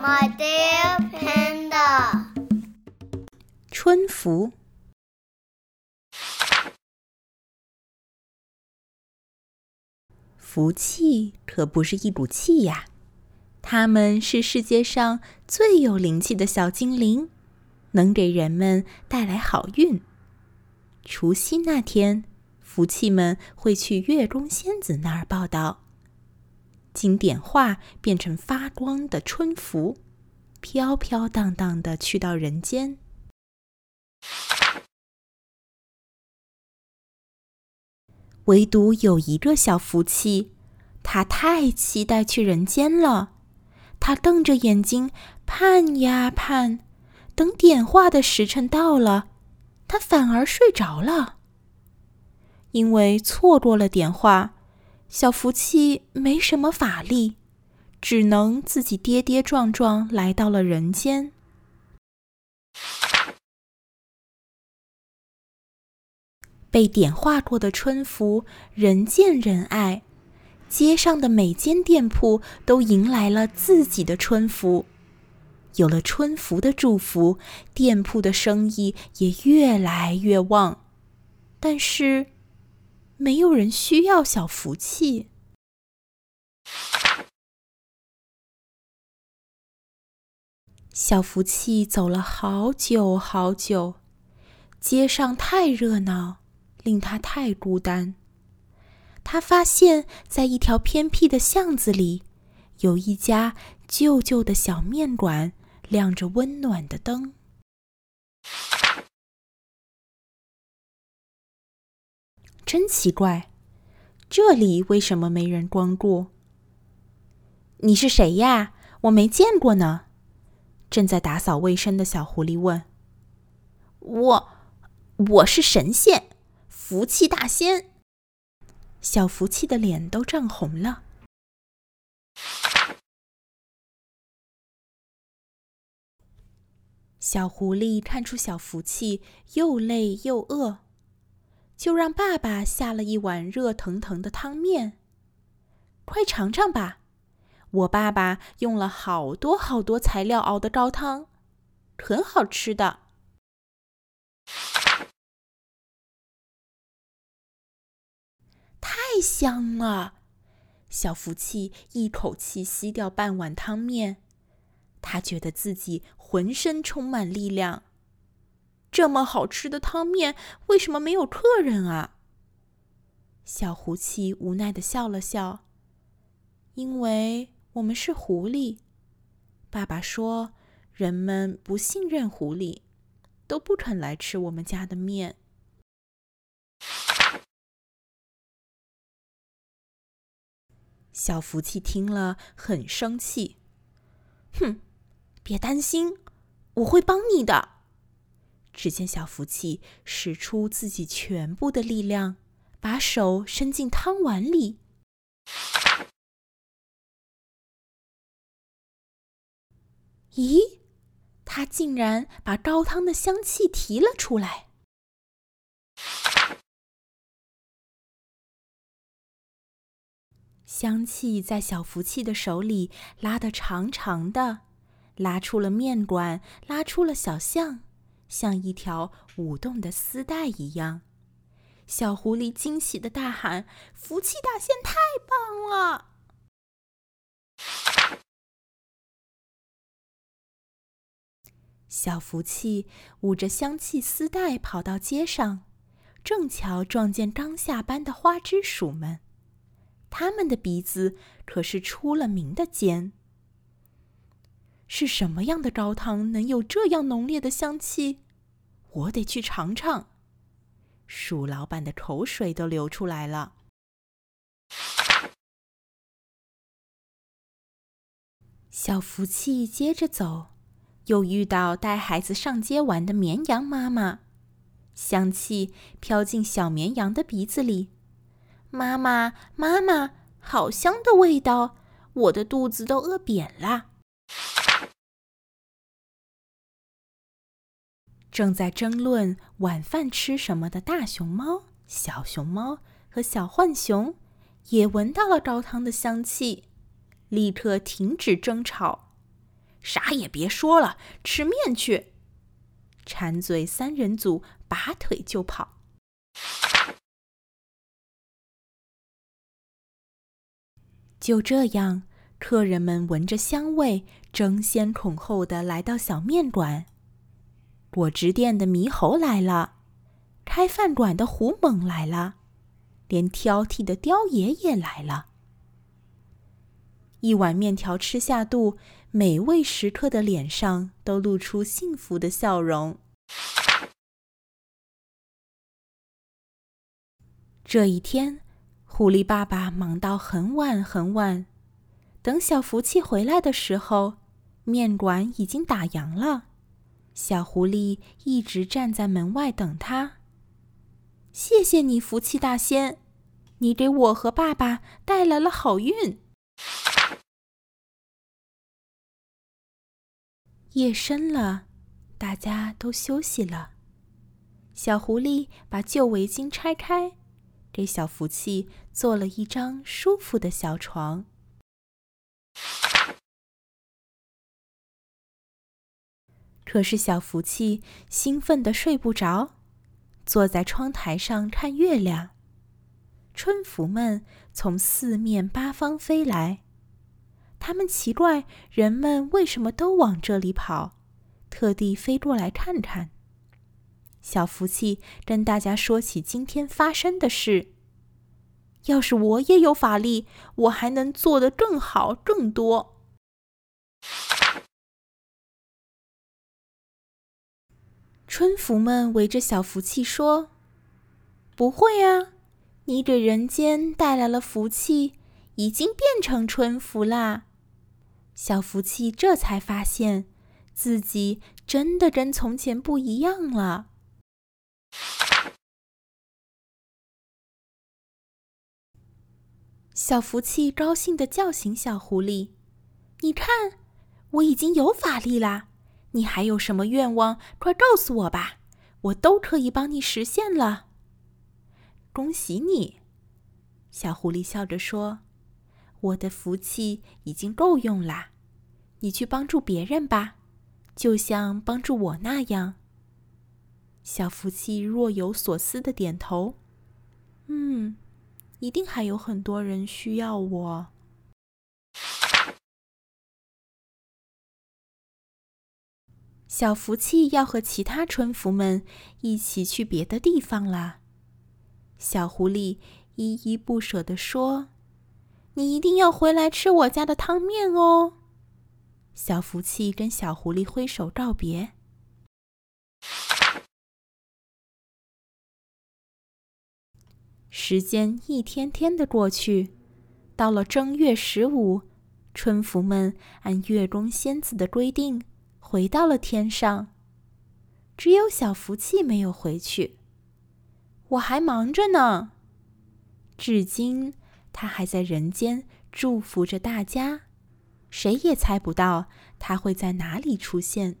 My dear panda，春福。福气可不是一股气呀，它们是世界上最有灵气的小精灵，能给人们带来好运。除夕那天，福气们会去月宫仙子那儿报道，经点化变成发光的春福，飘飘荡荡的去到人间。唯独有一个小福气，他太期待去人间了。他瞪着眼睛盼呀盼，等点化的时辰到了，他反而睡着了。因为错过了点化，小福气没什么法力，只能自己跌跌撞撞来到了人间。被点化过的春福，人见人爱，街上的每间店铺都迎来了自己的春福。有了春福的祝福，店铺的生意也越来越旺。但是，没有人需要小福气。小福气走了好久好久，街上太热闹。令他太孤单。他发现，在一条偏僻的巷子里，有一家旧旧的小面馆，亮着温暖的灯。真奇怪，这里为什么没人光顾？你是谁呀？我没见过呢。正在打扫卫生的小狐狸问：“我，我是神仙。”福气大仙，小福气的脸都涨红了。小狐狸看出小福气又累又饿，就让爸爸下了一碗热腾腾的汤面。快尝尝吧，我爸爸用了好多好多材料熬的高汤，很好吃的。太香了！小福气一口气吸掉半碗汤面，他觉得自己浑身充满力量。这么好吃的汤面，为什么没有客人啊？小福气无奈的笑了笑，因为我们是狐狸。爸爸说，人们不信任狐狸，都不肯来吃我们家的面。小福气听了很生气，哼，别担心，我会帮你的。只见小福气使出自己全部的力量，把手伸进汤碗里，咦，他竟然把高汤的香气提了出来。香气在小福气的手里拉得长长的，拉出了面馆，拉出了小巷，像一条舞动的丝带一样。小狐狸惊喜的大喊：“福气大仙太棒了！”小福气捂着香气丝带跑到街上，正巧撞见刚下班的花枝鼠们。他们的鼻子可是出了名的尖。是什么样的高汤能有这样浓烈的香气？我得去尝尝。鼠老板的口水都流出来了。小福气接着走，又遇到带孩子上街玩的绵羊妈妈。香气飘进小绵羊的鼻子里。妈妈，妈妈，好香的味道！我的肚子都饿扁了。正在争论晚饭吃什么的大熊猫、小熊猫和小浣熊，也闻到了高汤的香气，立刻停止争吵。啥也别说了，吃面去！馋嘴三人组拔腿就跑。就这样，客人们闻着香味，争先恐后的来到小面馆。果汁店的猕猴来了，开饭馆的胡猛来了，连挑剔的刁爷也来了。一碗面条吃下肚，每位食客的脸上都露出幸福的笑容。这一天，狐狸爸爸忙到很晚很晚。等小福气回来的时候，面馆已经打烊了。小狐狸一直站在门外等他。谢谢你，福气大仙，你给我和爸爸带来了好运。夜深了，大家都休息了。小狐狸把旧围巾拆开，给小福气做了一张舒服的小床。可是小福气兴奋的睡不着，坐在窗台上看月亮。春福们从四面八方飞来。他们奇怪人们为什么都往这里跑，特地飞过来看看。小福气跟大家说起今天发生的事。要是我也有法力，我还能做得更好、更多。春福们围着小福气说：“不会啊，你给人间带来了福气，已经变成春福啦。”小福气这才发现，自己真的跟从前不一样了。小福气高兴的叫醒小狐狸：“你看，我已经有法力啦！你还有什么愿望？快告诉我吧，我都可以帮你实现了。”恭喜你，小狐狸笑着说。我的福气已经够用啦，你去帮助别人吧，就像帮助我那样。小福气若有所思的点头，嗯，一定还有很多人需要我。小福气要和其他春福们一起去别的地方啦。小狐狸依依不舍地说。你一定要回来吃我家的汤面哦！小福气跟小狐狸挥手告别。时间一天天的过去，到了正月十五，春福们按月宫仙子的规定回到了天上，只有小福气没有回去。我还忙着呢，至今。他还在人间祝福着大家，谁也猜不到他会在哪里出现。